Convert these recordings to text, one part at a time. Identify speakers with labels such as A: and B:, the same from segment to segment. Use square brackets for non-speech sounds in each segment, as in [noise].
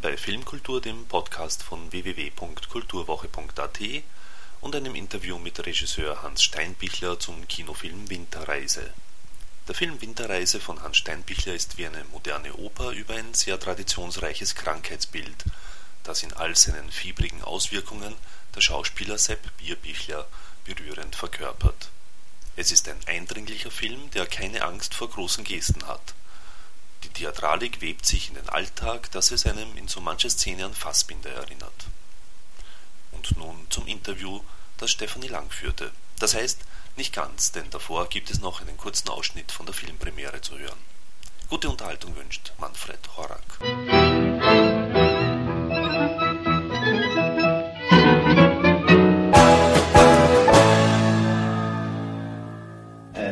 A: Bei Filmkultur, dem Podcast von www.kulturwoche.at und einem Interview mit Regisseur Hans Steinbichler zum Kinofilm Winterreise. Der Film Winterreise von Hans Steinbichler ist wie eine moderne Oper über ein sehr traditionsreiches Krankheitsbild, das in all seinen fiebrigen Auswirkungen der Schauspieler Sepp Bierbichler berührend verkörpert. Es ist ein eindringlicher Film, der keine Angst vor großen Gesten hat. Theatralik webt sich in den Alltag, dass es einem in so mancher Szene an Fassbinder erinnert. Und nun zum Interview, das Stefanie Lang führte. Das heißt, nicht ganz, denn davor gibt es noch einen kurzen Ausschnitt von der Filmpremiere zu hören. Gute Unterhaltung wünscht Manfred Horak.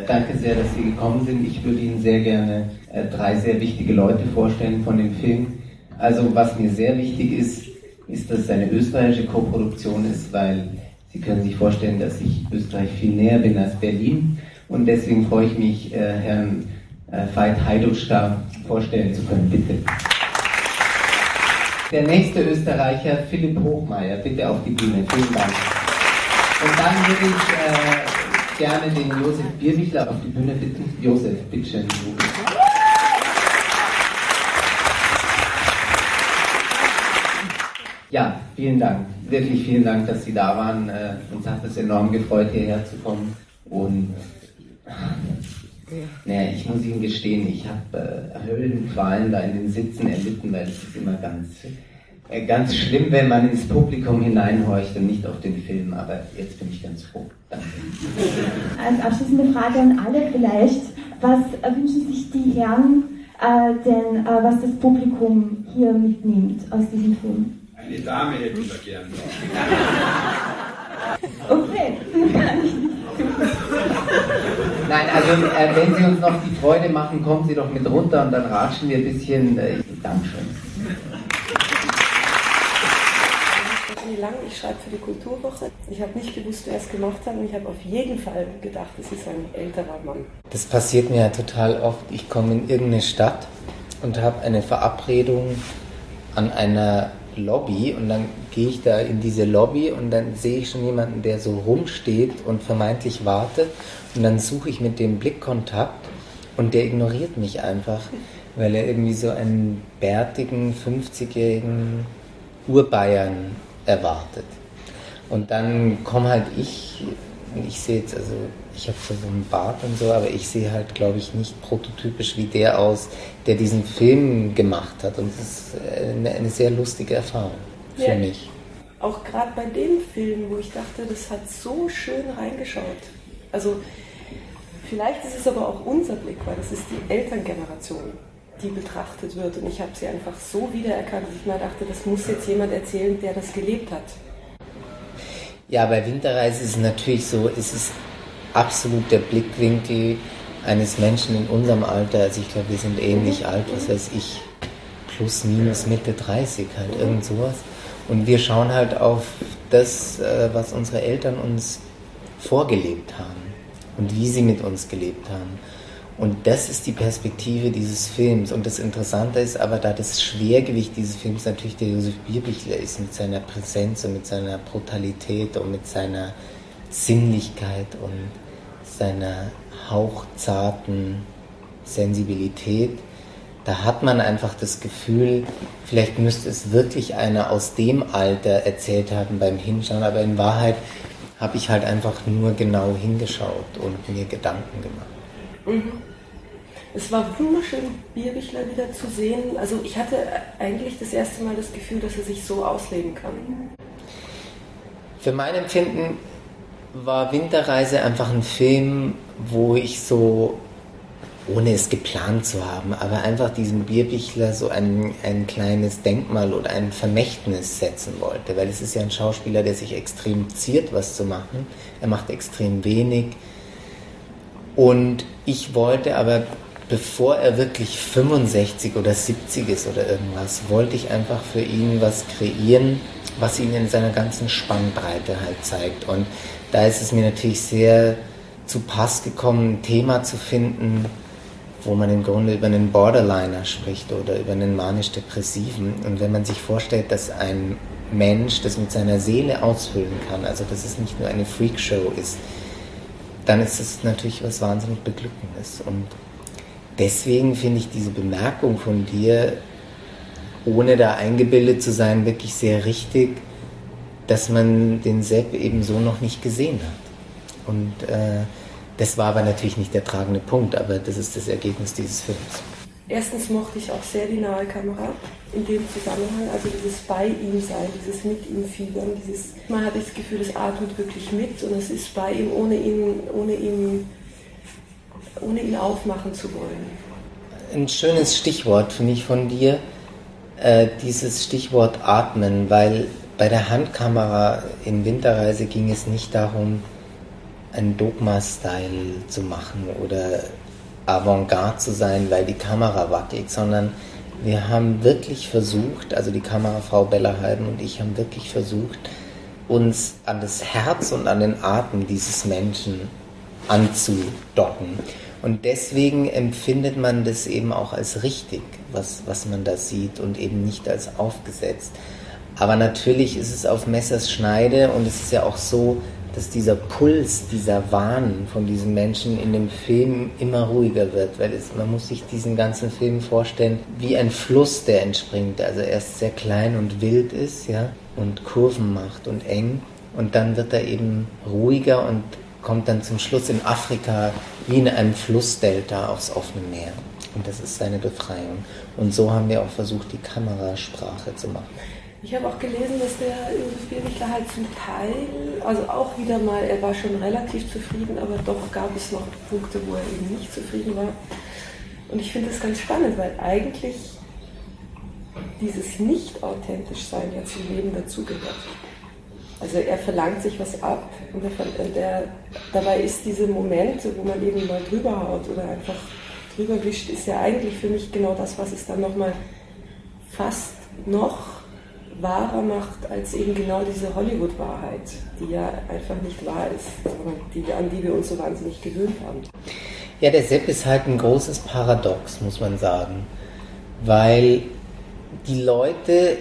B: Danke sehr, dass Sie gekommen sind. Ich würde Ihnen sehr gerne äh, drei sehr wichtige Leute vorstellen von dem Film. Also was mir sehr wichtig ist, ist, dass es eine österreichische Koproduktion ist, weil Sie können sich vorstellen, dass ich Österreich viel näher bin als Berlin. Und deswegen freue ich mich, äh, Herrn äh, Veit Heiduschka vorstellen zu können. Bitte. Der nächste Österreicher, Philipp Hochmeier, bitte auf die Bühne. Vielen Dank. Und dann würde ich äh, gerne den Josef Bierwichler auf die Bühne bitten. Josef, bitteschön. Ja, vielen Dank. Wirklich vielen Dank, dass Sie da waren. Äh, uns hat es enorm gefreut, hierher zu kommen. Und naja, ich muss Ihnen gestehen, ich habe äh, Höllenqualen da in den Sitzen erlitten, weil es ist immer ganz äh, ganz schlimm, wenn man ins Publikum hineinhorcht und nicht auf den Film, aber jetzt bin ich ganz froh. Danke.
C: Als abschließende Frage an alle vielleicht, was wünschen sich die Herren äh, denn, äh, was das Publikum hier mitnimmt aus diesem Film?
D: Eine Dame hätten wir gern. [laughs]
C: okay, [laughs]
B: Nein, also äh, wenn Sie uns noch die Freude machen, kommen Sie doch mit runter und dann ratschen wir ein bisschen. Äh, Dankeschön.
E: Lang, ich schreibe für die Kulturwoche. Ich habe nicht gewusst, wer es gemacht hat und ich habe auf jeden Fall gedacht, es ist ein älterer Mann.
F: Das passiert mir ja total oft. Ich komme in irgendeine Stadt und habe eine Verabredung an einer Lobby und dann gehe ich da in diese Lobby und dann sehe ich schon jemanden, der so rumsteht und vermeintlich wartet und dann suche ich mit dem Blickkontakt und der ignoriert mich einfach, weil er irgendwie so einen bärtigen 50-jährigen Urbayern erwartet. Und dann komme halt ich, ich sehe jetzt, also ich habe so einen Bart und so, aber ich sehe halt, glaube ich, nicht prototypisch wie der aus, der diesen Film gemacht hat. Und das ist eine, eine sehr lustige Erfahrung für ja, mich.
E: Auch gerade bei dem Film, wo ich dachte, das hat so schön reingeschaut. Also vielleicht ist es aber auch unser Blick, weil das ist die Elterngeneration die betrachtet wird. Und ich habe sie einfach so wiedererkannt, dass ich mir dachte, das muss jetzt jemand erzählen, der das gelebt hat.
F: Ja, bei Winterreise ist es natürlich so, es ist absolut der Blickwinkel eines Menschen in unserem Alter. Also ich glaube, wir sind ähnlich mhm. alt, was weiß ich, plus minus Mitte 30, halt mhm. irgend sowas. Und wir schauen halt auf das, äh, was unsere Eltern uns vorgelebt haben und wie sie mit uns gelebt haben. Und das ist die Perspektive dieses Films. Und das Interessante ist aber, da das Schwergewicht dieses Films natürlich der Josef Bierbichler ist, mit seiner Präsenz und mit seiner Brutalität und mit seiner Sinnlichkeit und seiner hauchzarten Sensibilität, da hat man einfach das Gefühl, vielleicht müsste es wirklich einer aus dem Alter erzählt haben beim Hinschauen, aber in Wahrheit habe ich halt einfach nur genau hingeschaut und mir Gedanken gemacht.
E: Mhm. Es war wunderschön, Bierbichler wieder zu sehen. Also ich hatte eigentlich das erste Mal das Gefühl, dass er sich so ausleben kann.
F: Für mein Empfinden war Winterreise einfach ein Film, wo ich so, ohne es geplant zu haben, aber einfach diesem Bierbichler so ein, ein kleines Denkmal oder ein Vermächtnis setzen wollte. Weil es ist ja ein Schauspieler, der sich extrem ziert, was zu machen. Er macht extrem wenig und ich wollte aber, bevor er wirklich 65 oder 70 ist oder irgendwas, wollte ich einfach für ihn was kreieren, was ihn in seiner ganzen Spannbreite halt zeigt. Und da ist es mir natürlich sehr zu Pass gekommen, ein Thema zu finden, wo man im Grunde über einen Borderliner spricht oder über einen manisch-depressiven. Und wenn man sich vorstellt, dass ein Mensch das mit seiner Seele ausfüllen kann, also dass es nicht nur eine Freakshow ist, dann ist es natürlich was wahnsinnig Beglückendes. Und deswegen finde ich diese Bemerkung von dir, ohne da eingebildet zu sein, wirklich sehr richtig, dass man den Sepp eben so noch nicht gesehen hat. Und äh, das war aber natürlich nicht der tragende Punkt, aber das ist das Ergebnis dieses Films.
E: Erstens mochte ich auch sehr die nahe Kamera in dem Zusammenhang, also dieses bei ihm sein, dieses mit ihm fiebern, dieses, man hat das Gefühl, es atmet wirklich mit und es ist bei ihm, ohne ihn, ohne ihn, ohne ihn aufmachen zu wollen.
F: Ein schönes Stichwort finde ich von dir, äh, dieses Stichwort atmen, weil bei der Handkamera in Winterreise ging es nicht darum, einen Dogma-Style zu machen oder Avantgarde zu sein, weil die Kamera wackelt, sondern wir haben wirklich versucht, also die Kamerafrau Bella Halben und ich haben wirklich versucht, uns an das Herz und an den Atem dieses Menschen anzudocken. Und deswegen empfindet man das eben auch als richtig, was, was man da sieht und eben nicht als aufgesetzt. Aber natürlich ist es auf Messers Schneide und es ist ja auch so, dass dieser Puls, dieser Wahn von diesem Menschen in dem Film immer ruhiger wird, weil es, man muss sich diesen ganzen Film vorstellen wie ein Fluss, der entspringt. Also erst sehr klein und wild ist, ja, und Kurven macht und eng und dann wird er eben ruhiger und kommt dann zum Schluss in Afrika wie in einem Flussdelta aufs offene Meer. Und das ist seine Befreiung. Und so haben wir auch versucht, die Kamerasprache zu machen.
E: Ich habe auch gelesen, dass der Josef Bierwichler halt zum Teil, also auch wieder mal, er war schon relativ zufrieden, aber doch gab es noch Punkte, wo er eben nicht zufrieden war. Und ich finde das ganz spannend, weil eigentlich dieses Nicht-Authentisch-Sein ja zum Leben dazugehört. Also er verlangt sich was ab und der, der, dabei ist diese Momente, wo man eben mal drüber haut oder einfach drüber wischt, ist ja eigentlich für mich genau das, was es dann nochmal fast noch wahrer macht als eben genau diese Hollywood-Wahrheit, die ja einfach nicht wahr ist, die, an die wir uns so wahnsinnig gewöhnt haben.
F: Ja, der Sepp ist halt ein großes Paradox, muss man sagen, weil die Leute,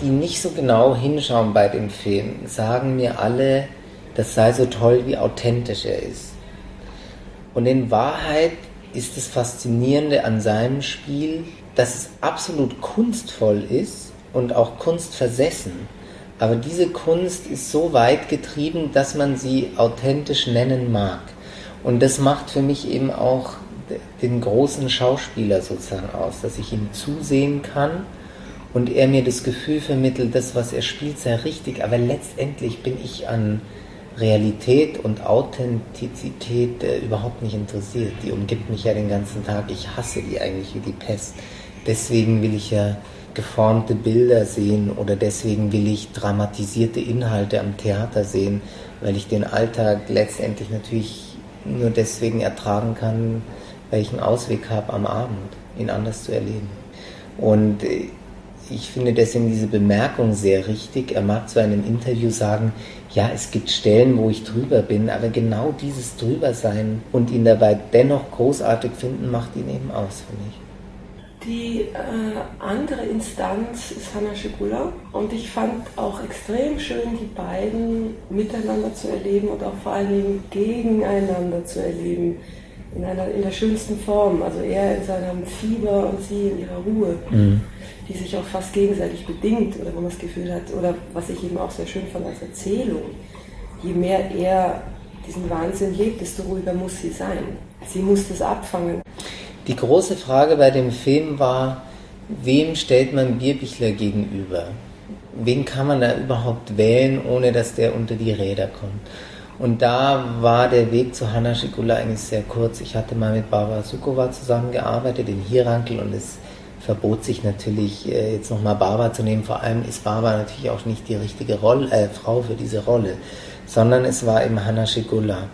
F: die nicht so genau hinschauen bei dem Film, sagen mir alle, das sei so toll, wie authentisch er ist. Und in Wahrheit ist das Faszinierende an seinem Spiel, dass es absolut kunstvoll ist, und auch Kunst versessen. Aber diese Kunst ist so weit getrieben, dass man sie authentisch nennen mag. Und das macht für mich eben auch den großen Schauspieler sozusagen aus, dass ich ihm zusehen kann und er mir das Gefühl vermittelt, das, was er spielt, sei richtig, aber letztendlich bin ich an Realität und Authentizität äh, überhaupt nicht interessiert. Die umgibt mich ja den ganzen Tag. Ich hasse die eigentlich wie die Pest. Deswegen will ich ja geformte Bilder sehen oder deswegen will ich dramatisierte Inhalte am Theater sehen, weil ich den Alltag letztendlich natürlich nur deswegen ertragen kann, weil ich einen Ausweg habe am Abend, ihn anders zu erleben. Und äh, ich finde deswegen diese Bemerkung sehr richtig. Er mag zu einem Interview sagen, ja, es gibt Stellen, wo ich drüber bin, aber genau dieses Drübersein und ihn dabei dennoch großartig finden, macht ihn eben aus für mich.
E: Die äh, andere Instanz ist Hanna Schigula und ich fand auch extrem schön, die beiden miteinander zu erleben und auch vor allen Dingen gegeneinander zu erleben. In, einer, in der schönsten Form. Also er in seinem Fieber und sie in ihrer Ruhe, mhm. die sich auch fast gegenseitig bedingt oder wo man das Gefühl hat, oder was ich eben auch sehr schön fand als Erzählung. Je mehr er diesen Wahnsinn lebt, desto ruhiger muss sie sein. Sie muss das abfangen.
F: Die große Frage bei dem Film war, wem stellt man Bierbichler gegenüber? Wen kann man da überhaupt wählen, ohne dass der unter die Räder kommt? Und da war der Weg zu Hanna Schikula eigentlich sehr kurz. Ich hatte mal mit Barbara Sukova zusammengearbeitet in Hirankel und es verbot sich natürlich, äh, jetzt nochmal Barbara zu nehmen. Vor allem ist Barbara natürlich auch nicht die richtige Rolle, äh, Frau für diese Rolle, sondern es war eben Hanna Schikula.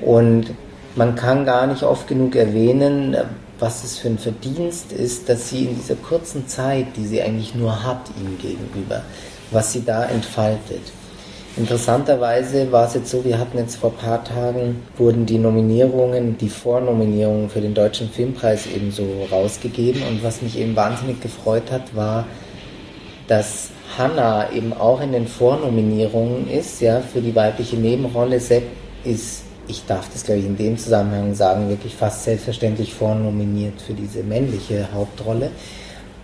F: Und man kann gar nicht oft genug erwähnen, was es für ein Verdienst ist, dass sie in dieser kurzen Zeit, die sie eigentlich nur hat ihm gegenüber, was sie da entfaltet. Interessanterweise war es jetzt so, wir hatten jetzt vor ein paar Tagen, wurden die Nominierungen, die Vornominierungen für den Deutschen Filmpreis eben so rausgegeben. Und was mich eben wahnsinnig gefreut hat, war, dass Hannah eben auch in den Vornominierungen ist, ja, für die weibliche Nebenrolle. Sepp ist, ich darf das glaube ich in dem Zusammenhang sagen, wirklich fast selbstverständlich vornominiert für diese männliche Hauptrolle.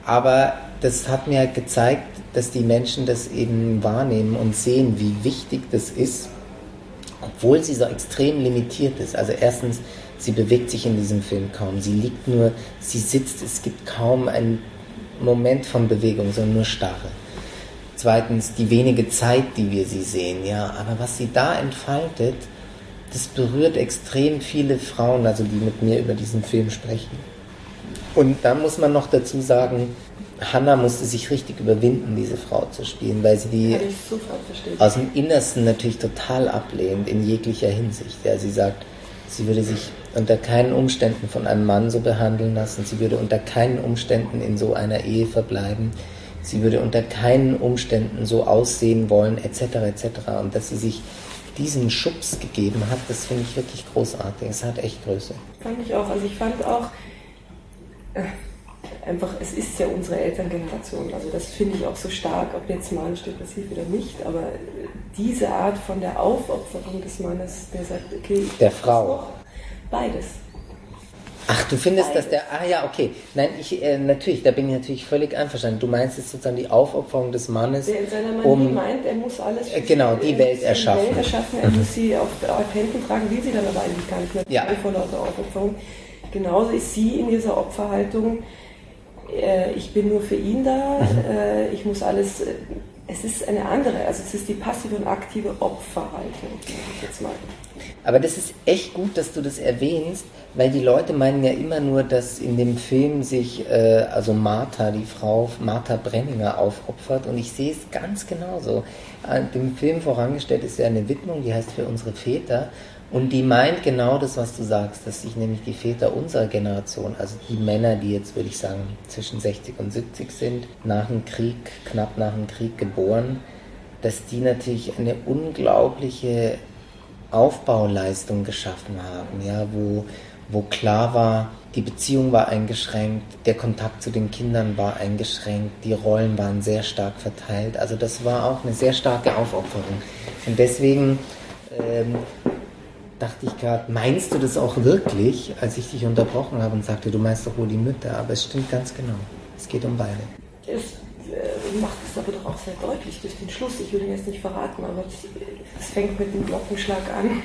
F: Aber das hat mir halt gezeigt, dass die Menschen das eben wahrnehmen und sehen, wie wichtig das ist, obwohl sie so extrem limitiert ist. Also erstens, sie bewegt sich in diesem Film kaum. Sie liegt nur, sie sitzt, es gibt kaum einen Moment von Bewegung, sondern nur Starre. Zweitens, die wenige Zeit, die wir sie sehen, ja. Aber was sie da entfaltet, das berührt extrem viele Frauen, also die mit mir über diesen Film sprechen. Und da muss man noch dazu sagen, Hannah musste sich richtig überwinden, diese Frau zu spielen, weil sie die aus dem Innersten natürlich total ablehnt, in jeglicher Hinsicht. Ja, sie sagt, sie würde sich unter keinen Umständen von einem Mann so behandeln lassen, sie würde unter keinen Umständen in so einer Ehe verbleiben, sie würde unter keinen Umständen so aussehen wollen, etc. etc. Und dass sie sich diesen Schubs gegeben hat, das finde ich wirklich großartig. Es hat echt Größe.
E: Fand ich auch. Also ich fand auch, äh, einfach, es ist ja unsere Elterngeneration. Also das finde ich auch so stark, ob jetzt Mann steht passiv oder nicht, aber diese Art von der Aufopferung des Mannes, der sagt, okay,
F: der Frau.
E: Beides.
F: Ach, du findest, Beides. dass der. Ah ja, okay. Nein, ich äh, natürlich, da bin ich natürlich völlig einverstanden. Du meinst jetzt sozusagen die Aufopferung des Mannes.
E: Der in seiner Manie um, meint, er muss alles
F: äh, genau, die Welt erschaffen.
E: Die Welt erschaffen, er muss sie auf, auf Händen tragen, will sie dann aber eigentlich gar nicht mehr.
F: Ja.
E: Vor lauter Aufopferung. Genauso ist sie in dieser Opferhaltung äh, ich bin nur für ihn da, äh, ich muss alles, äh, es ist eine andere, also es ist die passive und aktive Opferhaltung, ich jetzt mal.
F: Aber das ist echt gut, dass du das erwähnst, weil die Leute meinen ja immer nur, dass in dem Film sich äh, also Martha, die Frau Martha Brenninger aufopfert und ich sehe es ganz genauso. Dem Film vorangestellt ist ja eine Widmung, die heißt für unsere Väter und die meint genau das, was du sagst, dass sich nämlich die Väter unserer Generation, also die Männer, die jetzt, würde ich sagen, zwischen 60 und 70 sind, nach dem Krieg, knapp nach dem Krieg geboren, dass die natürlich eine unglaubliche Aufbauleistung geschaffen haben, ja, wo, wo klar war, die Beziehung war eingeschränkt, der Kontakt zu den Kindern war eingeschränkt, die Rollen waren sehr stark verteilt. Also das war auch eine sehr starke Aufopferung. Und deswegen ähm, dachte ich gerade, meinst du das auch wirklich, als ich dich unterbrochen habe und sagte, du meinst doch wohl die Mütter, aber es stimmt ganz genau. Es geht um beide.
E: Es äh, macht es aber doch auch sehr deutlich durch den Schluss. Ich will ihn jetzt nicht verraten, aber es fängt mit dem Glockenschlag an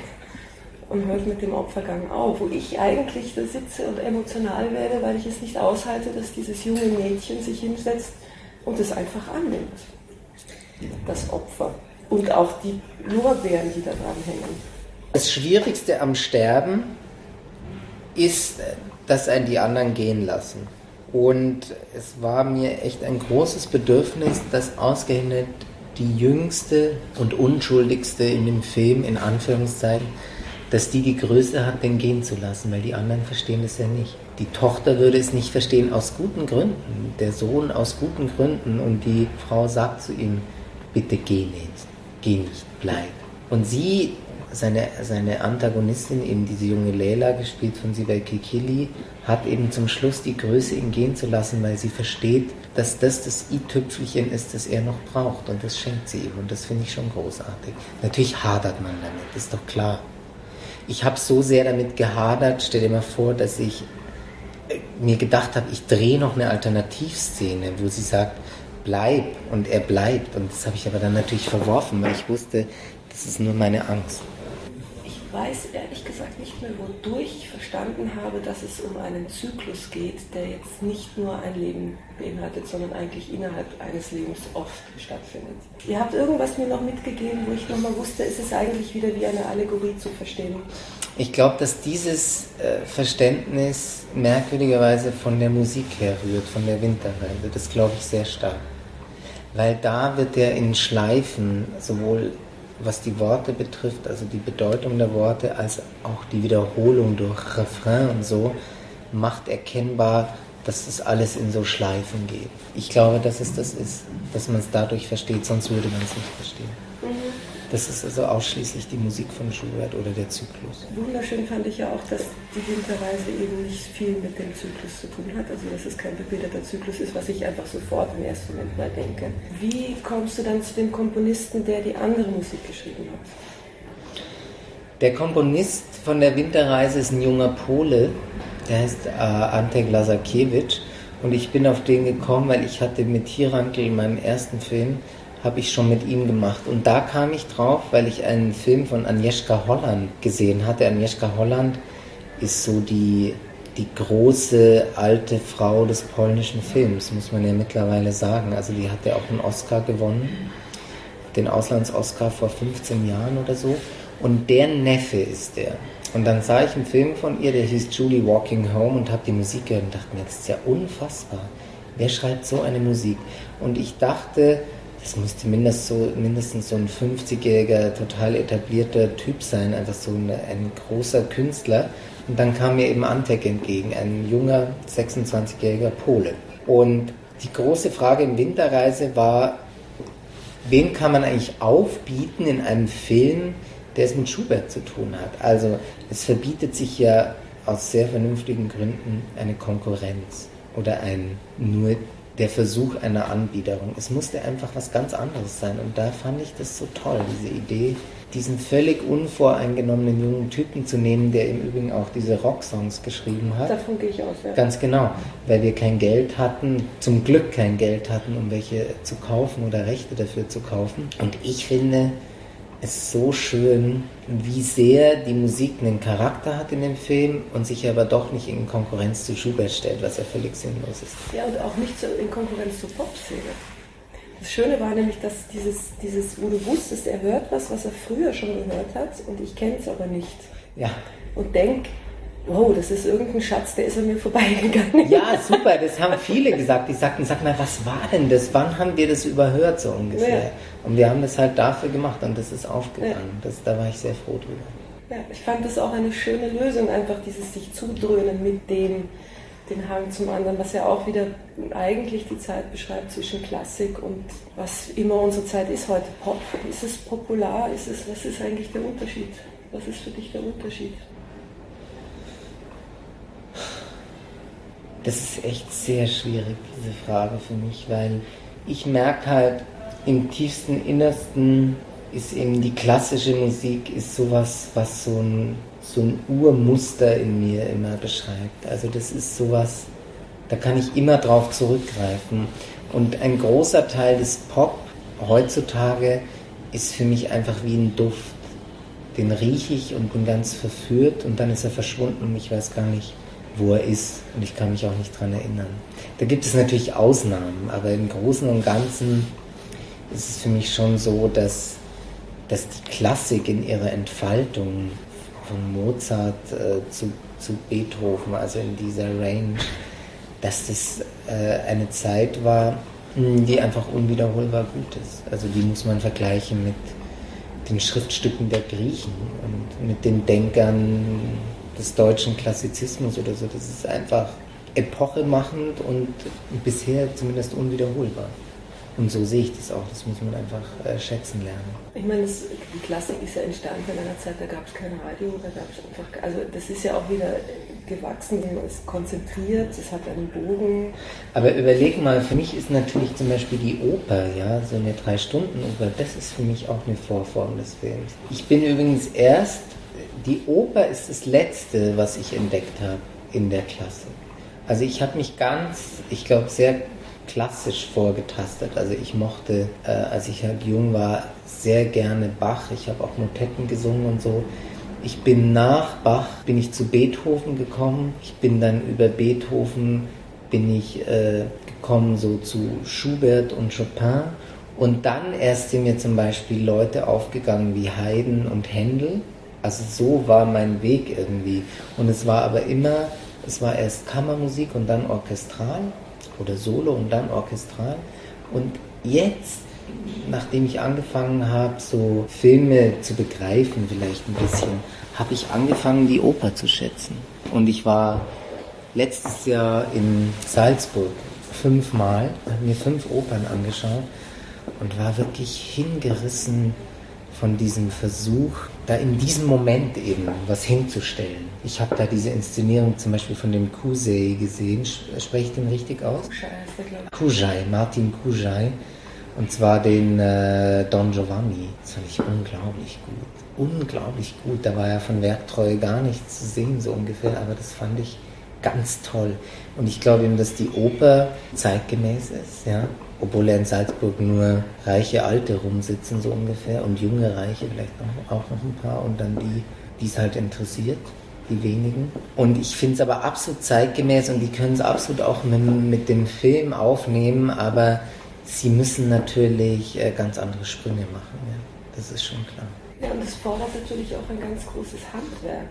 E: und hört mit dem Opfergang auf, wo ich eigentlich da sitze und emotional werde, weil ich es nicht aushalte, dass dieses junge Mädchen sich hinsetzt und es einfach annimmt. Das Opfer. Und auch die Lorbeeren, die da dran hängen.
F: Das Schwierigste am Sterben ist, dass einen die anderen gehen lassen. Und es war mir echt ein großes Bedürfnis, dass ausgerechnet die jüngste und unschuldigste in dem Film, in Anführungszeichen, dass die die Größe hat, den gehen zu lassen, weil die anderen verstehen das ja nicht. Die Tochter würde es nicht verstehen aus guten Gründen, der Sohn aus guten Gründen und die Frau sagt zu ihm, bitte geh nicht, geh nicht, bleib. Und sie seine, seine Antagonistin, eben diese junge Leila, gespielt von Sibel Kikili, hat eben zum Schluss die Größe, ihn gehen zu lassen, weil sie versteht, dass das das i-Tüpfelchen ist, das er noch braucht. Und das schenkt sie ihm. Und das finde ich schon großartig. Natürlich hadert man damit, ist doch klar. Ich habe so sehr damit gehadert, stell dir mal vor, dass ich äh, mir gedacht habe, ich drehe noch eine Alternativszene, wo sie sagt, bleib und er bleibt. Und das habe ich aber dann natürlich verworfen, weil ich wusste, das ist nur meine Angst
E: weiß ehrlich gesagt nicht mehr, wodurch ich verstanden habe, dass es um einen Zyklus geht, der jetzt nicht nur ein Leben beinhaltet, sondern eigentlich innerhalb eines Lebens oft stattfindet. Ihr habt irgendwas mir noch mitgegeben, wo ich nochmal wusste, ist es eigentlich wieder wie eine Allegorie zu verstehen.
F: Ich glaube, dass dieses äh, Verständnis merkwürdigerweise von der Musik herrührt, von der Winterreise. Das glaube ich sehr stark. Weil da wird er in Schleifen sowohl was die Worte betrifft, also die Bedeutung der Worte, als auch die Wiederholung durch Refrain und so, macht erkennbar, dass das alles in so Schleifen geht. Ich glaube, dass es das ist, dass man es dadurch versteht, sonst würde man es nicht verstehen. Das ist also ausschließlich die Musik von Schubert oder der Zyklus.
E: Wunderschön fand ich ja auch, dass die Winterreise eben nicht viel mit dem Zyklus zu tun hat. Also dass es kein bebilderter Zyklus ist, was ich einfach sofort im ersten Moment mal denke. Wie kommst du dann zu dem Komponisten, der die andere Musik geschrieben hat?
F: Der Komponist von der Winterreise ist ein junger Pole, der heißt äh, Ante Glasakiewicz. Und ich bin auf den gekommen, weil ich hatte mit Hirankel in meinem ersten Film habe ich schon mit ihm gemacht. Und da kam ich drauf, weil ich einen Film von Agnieszka Holland gesehen hatte. Agnieszka Holland ist so die, die große alte Frau des polnischen Films, muss man ja mittlerweile sagen. Also die hatte auch einen Oscar gewonnen, den Auslands-Oscar vor 15 Jahren oder so. Und der Neffe ist der. Und dann sah ich einen Film von ihr, der hieß Julie Walking Home und habe die Musik gehört und dachte mir, das ist ja unfassbar. Wer schreibt so eine Musik? Und ich dachte, das musste mindestens so, mindestens so ein 50-jähriger, total etablierter Typ sein, einfach so ein, ein großer Künstler. Und dann kam mir eben Antek entgegen, ein junger, 26-jähriger Pole. Und die große Frage im Winterreise war, wen kann man eigentlich aufbieten in einem Film, der es mit Schubert zu tun hat? Also es verbietet sich ja aus sehr vernünftigen Gründen eine Konkurrenz oder ein nur der Versuch einer Anbiederung. Es musste einfach was ganz anderes sein. Und da fand ich das so toll, diese Idee, diesen völlig unvoreingenommenen jungen Typen zu nehmen, der im Übrigen auch diese Rocksongs geschrieben hat.
E: Davon gehe ich aus, ja.
F: Ganz genau, weil wir kein Geld hatten, zum Glück kein Geld hatten, um welche zu kaufen oder Rechte dafür zu kaufen. Und ich finde, es so schön, wie sehr die Musik einen Charakter hat in dem Film und sich aber doch nicht in Konkurrenz zu Schubert stellt, was ja völlig sinnlos ist.
E: Ja, und auch nicht in Konkurrenz zur Popszene. Das Schöne war nämlich, dass dieses, dieses, wo du wusstest, er hört was, was er früher schon gehört hat und ich kenne es aber nicht.
F: Ja.
E: Und denk, wow, das ist irgendein Schatz, der ist an mir vorbeigegangen.
F: Ja, super, das haben viele gesagt. Die sagten, sag mal, was war denn das? Wann haben wir das überhört, so ungefähr? Ja. Und wir haben das halt dafür gemacht und das ist aufgegangen. Ja. Das, da war ich sehr froh drüber.
E: Ja, ich fand das auch eine schöne Lösung, einfach dieses sich zudröhnen mit dem, den Hang zum anderen, was ja auch wieder eigentlich die Zeit beschreibt zwischen Klassik und was immer unsere Zeit ist heute. Pop, ist es popular? Ist es, was ist eigentlich der Unterschied? Was ist für dich der Unterschied?
F: Das ist echt sehr schwierig, diese Frage für mich, weil ich merke halt, im tiefsten Innersten ist eben die klassische Musik ist sowas, was so ein, so ein Urmuster in mir immer beschreibt. Also das ist sowas, da kann ich immer drauf zurückgreifen. Und ein großer Teil des Pop heutzutage ist für mich einfach wie ein Duft. Den rieche ich und bin ganz verführt und dann ist er verschwunden und ich weiß gar nicht, wo er ist und ich kann mich auch nicht dran erinnern. Da gibt es natürlich Ausnahmen, aber im Großen und Ganzen ist es für mich schon so, dass, dass die Klassik in ihrer Entfaltung von Mozart äh, zu, zu Beethoven, also in dieser Range, dass das äh, eine Zeit war, hm, die einfach unwiederholbar gut ist. Also die muss man vergleichen mit den Schriftstücken der Griechen und mit den Denkern des deutschen Klassizismus oder so. Das ist einfach epochemachend und bisher zumindest unwiederholbar. Und so sehe ich das auch, das muss man einfach äh, schätzen lernen.
E: Ich meine, das, die Klassik ist ja entstanden in einer Zeit, da gab es kein Radio, da gab es einfach, also das ist ja auch wieder gewachsen, es ist konzentriert, es hat einen Bogen.
F: Aber überleg mal, für mich ist natürlich zum Beispiel die Oper, ja, so eine Drei-Stunden-Oper, das ist für mich auch eine Vorform des Films. Ich bin übrigens erst, die Oper ist das Letzte, was ich entdeckt habe in der Klassik. Also ich habe mich ganz, ich glaube, sehr klassisch vorgetastet. Also ich mochte, äh, als ich halt jung war, sehr gerne Bach. Ich habe auch Motetten gesungen und so. Ich bin nach Bach, bin ich zu Beethoven gekommen. Ich bin dann über Beethoven, bin ich äh, gekommen so zu Schubert und Chopin. Und dann erst sind mir zum Beispiel Leute aufgegangen wie Haydn und Händel. Also so war mein Weg irgendwie. Und es war aber immer, es war erst Kammermusik und dann orchestral oder Solo und dann orchestral. Und jetzt, nachdem ich angefangen habe, so Filme zu begreifen, vielleicht ein bisschen, habe ich angefangen, die Oper zu schätzen. Und ich war letztes Jahr in Salzburg fünfmal, habe mir fünf Opern angeschaut und war wirklich hingerissen von diesem Versuch, da in diesem Moment eben was hinzustellen. Ich habe da diese Inszenierung zum Beispiel von dem Kusei gesehen. Spreche ich den richtig aus? Kujai, Martin Kujai. Und zwar den äh, Don Giovanni. Das fand ich unglaublich gut. Unglaublich gut. Da war ja von Werktreue gar nichts zu sehen, so ungefähr. Aber das fand ich ganz toll. Und ich glaube eben, dass die Oper zeitgemäß ist, ja obwohl er in Salzburg nur reiche Alte rumsitzen, so ungefähr, und junge Reiche vielleicht auch, auch noch ein paar und dann die, die es halt interessiert, die wenigen. Und ich finde es aber absolut zeitgemäß und die können es absolut auch mit, mit dem Film aufnehmen, aber sie müssen natürlich äh, ganz andere Sprünge machen, ja. das ist schon klar.
E: Ja, und es fordert natürlich auch ein ganz großes Handwerk.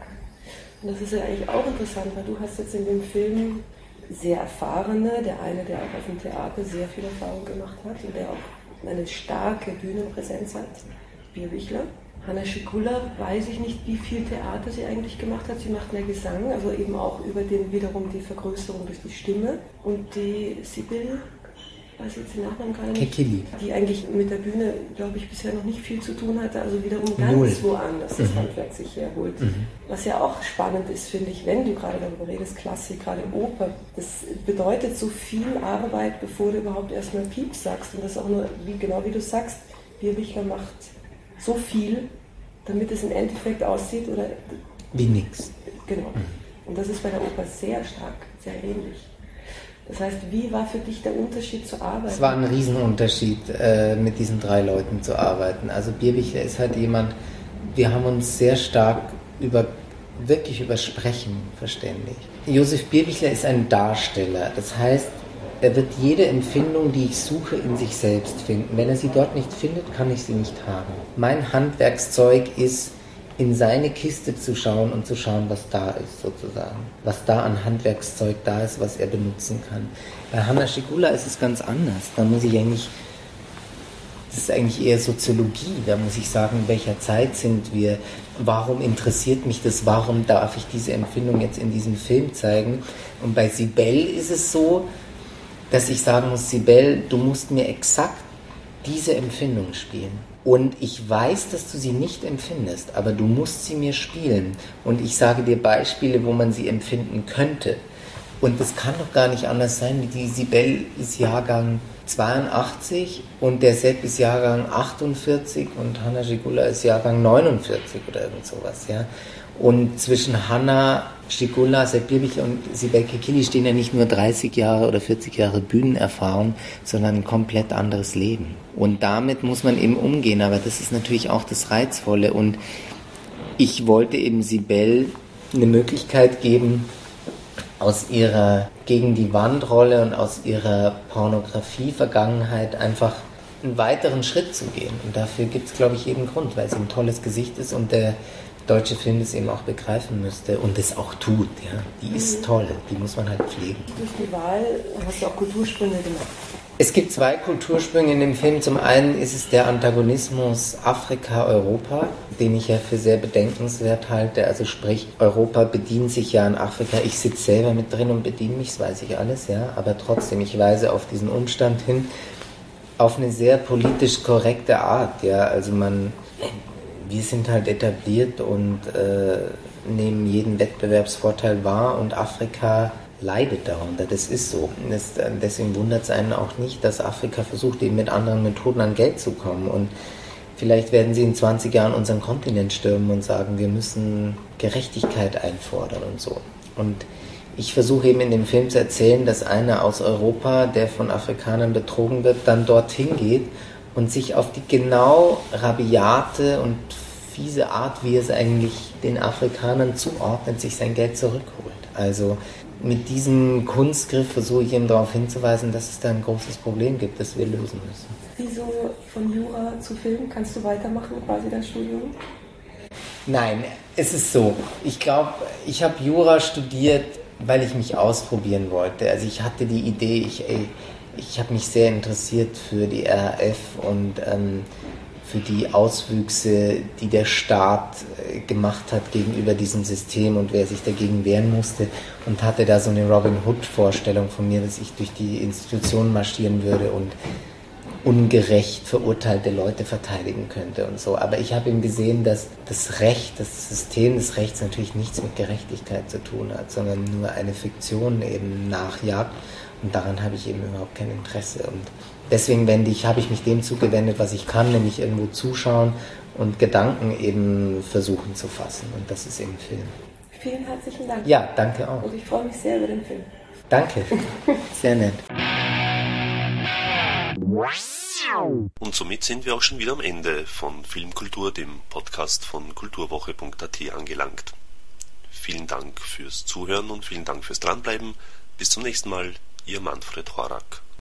E: Und das ist ja eigentlich auch interessant, weil du hast jetzt in dem Film sehr erfahrene, der eine, der auch auf dem Theater sehr viel Erfahrung gemacht hat und der auch eine starke Bühnenpräsenz hat, Bierwichler. Hanna Schikula weiß ich nicht, wie viel Theater sie eigentlich gemacht hat. Sie macht mehr Gesang, also eben auch über den wiederum die Vergrößerung durch die Stimme. Und die Sibyl weiß jetzt den Nachnamen gar nicht,
F: Kekili.
E: die eigentlich mit der Bühne, glaube ich, bisher noch nicht viel zu tun hatte, also wiederum ganz
F: Null.
E: woanders das
F: Mhm.
E: Handwerk sich herholt.
F: Mhm.
E: Was ja auch spannend ist, finde ich, wenn du gerade darüber redest, Klassik, gerade Oper, das bedeutet so viel Arbeit, bevor du überhaupt erstmal Pieps sagst und das auch nur, wie, genau wie du sagst, Bierwichler macht so viel, damit es im Endeffekt aussieht oder
F: Wie nix.
E: Genau. Und das ist bei der Oper sehr stark, sehr ähnlich. Das heißt, wie war für dich der Unterschied zur Arbeit?
F: Es war ein Riesenunterschied, äh, mit diesen drei Leuten zu arbeiten. Also Bierwichler ist halt jemand, wir haben uns sehr stark über, wirklich über Sprechen verständigt. Josef Bierwichler ist ein Darsteller. Das heißt, er wird jede Empfindung, die ich suche, in sich selbst finden. Wenn er sie dort nicht findet, kann ich sie nicht haben. Mein Handwerkszeug ist, in seine Kiste zu schauen und zu schauen, was da ist, sozusagen. Was da an Handwerkszeug da ist, was er benutzen kann. Bei Hanna Schigula ist es ganz anders. Da muss ich eigentlich, das ist eigentlich eher Soziologie. Da muss ich sagen, in welcher Zeit sind wir? Warum interessiert mich das? Warum darf ich diese Empfindung jetzt in diesem Film zeigen? Und bei Sibel ist es so, dass ich sagen muss, Sibel, du musst mir exakt diese Empfindung spielen. Und ich weiß, dass du sie nicht empfindest, aber du musst sie mir spielen. Und ich sage dir Beispiele, wo man sie empfinden könnte. Und das kann doch gar nicht anders sein. Die Sibel ist Jahrgang 82 und der Sepp ist Jahrgang 48 und Hanna Schigula ist Jahrgang 49 oder irgend sowas, ja. Und zwischen Hanna Schigula, Sepp Bierbichler und Sibel Kekili stehen ja nicht nur 30 Jahre oder 40 Jahre Bühnenerfahrung, sondern ein komplett anderes Leben. Und damit muss man eben umgehen, aber das ist natürlich auch das Reizvolle. Und ich wollte eben Sibel eine Möglichkeit geben, aus ihrer gegen die Wandrolle und aus ihrer Pornografie-Vergangenheit einfach einen weiteren Schritt zu gehen. Und dafür gibt es, glaube ich, jeden Grund, weil sie ein tolles Gesicht ist und der deutsche Film das eben auch begreifen müsste und es auch tut. Ja. Die ist toll, die muss man halt pflegen.
E: Durch die Wahl hast du auch Kultursprünge gemacht.
F: Es gibt zwei Kultursprünge in dem Film. Zum einen ist es der Antagonismus Afrika-Europa, den ich ja für sehr bedenkenswert halte. Also sprich, Europa bedient sich ja an Afrika. Ich sitze selber mit drin und bediene mich, das weiß ich alles, ja. Aber trotzdem, ich weise auf diesen Umstand hin, auf eine sehr politisch korrekte Art, ja. Also man, wir sind halt etabliert und äh, nehmen jeden Wettbewerbsvorteil wahr und Afrika leidet darunter. Das ist so. Das, deswegen wundert es einen auch nicht, dass Afrika versucht, eben mit anderen Methoden an Geld zu kommen. Und vielleicht werden sie in 20 Jahren unseren Kontinent stürmen und sagen, wir müssen Gerechtigkeit einfordern und so. Und ich versuche eben in dem Film zu erzählen, dass einer aus Europa, der von Afrikanern betrogen wird, dann dorthin geht und sich auf die genau rabiate und fiese Art, wie es eigentlich den Afrikanern zuordnet, sich sein Geld zurückholt. Also mit diesem Kunstgriff versuche ich ihm darauf hinzuweisen, dass es da ein großes Problem gibt, das wir lösen müssen.
E: Wieso von Jura zu Film? Kannst du weitermachen, quasi dein Studium?
F: Nein, es ist so. Ich glaube, ich habe Jura studiert, weil ich mich ausprobieren wollte. Also ich hatte die Idee, ich, ey, ich habe mich sehr interessiert für die RAF und ähm, für die Auswüchse, die der Staat äh, gemacht hat gegenüber diesem System und wer sich dagegen wehren musste und hatte da so eine Robin Hood Vorstellung von mir, dass ich durch die Institutionen marschieren würde und ungerecht verurteilte Leute verteidigen könnte und so. Aber ich habe ihm gesehen, dass das Recht, das System des Rechts natürlich nichts mit Gerechtigkeit zu tun hat, sondern nur eine Fiktion eben nachjagt. Und daran habe ich eben überhaupt kein Interesse. Und deswegen wende ich, habe ich mich dem zugewendet, was ich kann, nämlich irgendwo zuschauen und Gedanken eben versuchen zu fassen. Und das ist eben Film.
E: Vielen herzlichen Dank.
F: Ja, danke auch.
E: Und ich freue mich sehr über den Film.
F: Danke. [laughs] Sehr nett.
A: Und somit sind wir auch schon wieder am Ende von Filmkultur, dem Podcast von kulturwoche.at angelangt. Vielen Dank fürs Zuhören und vielen Dank fürs Dranbleiben. Bis zum nächsten Mal, Ihr Manfred Horak.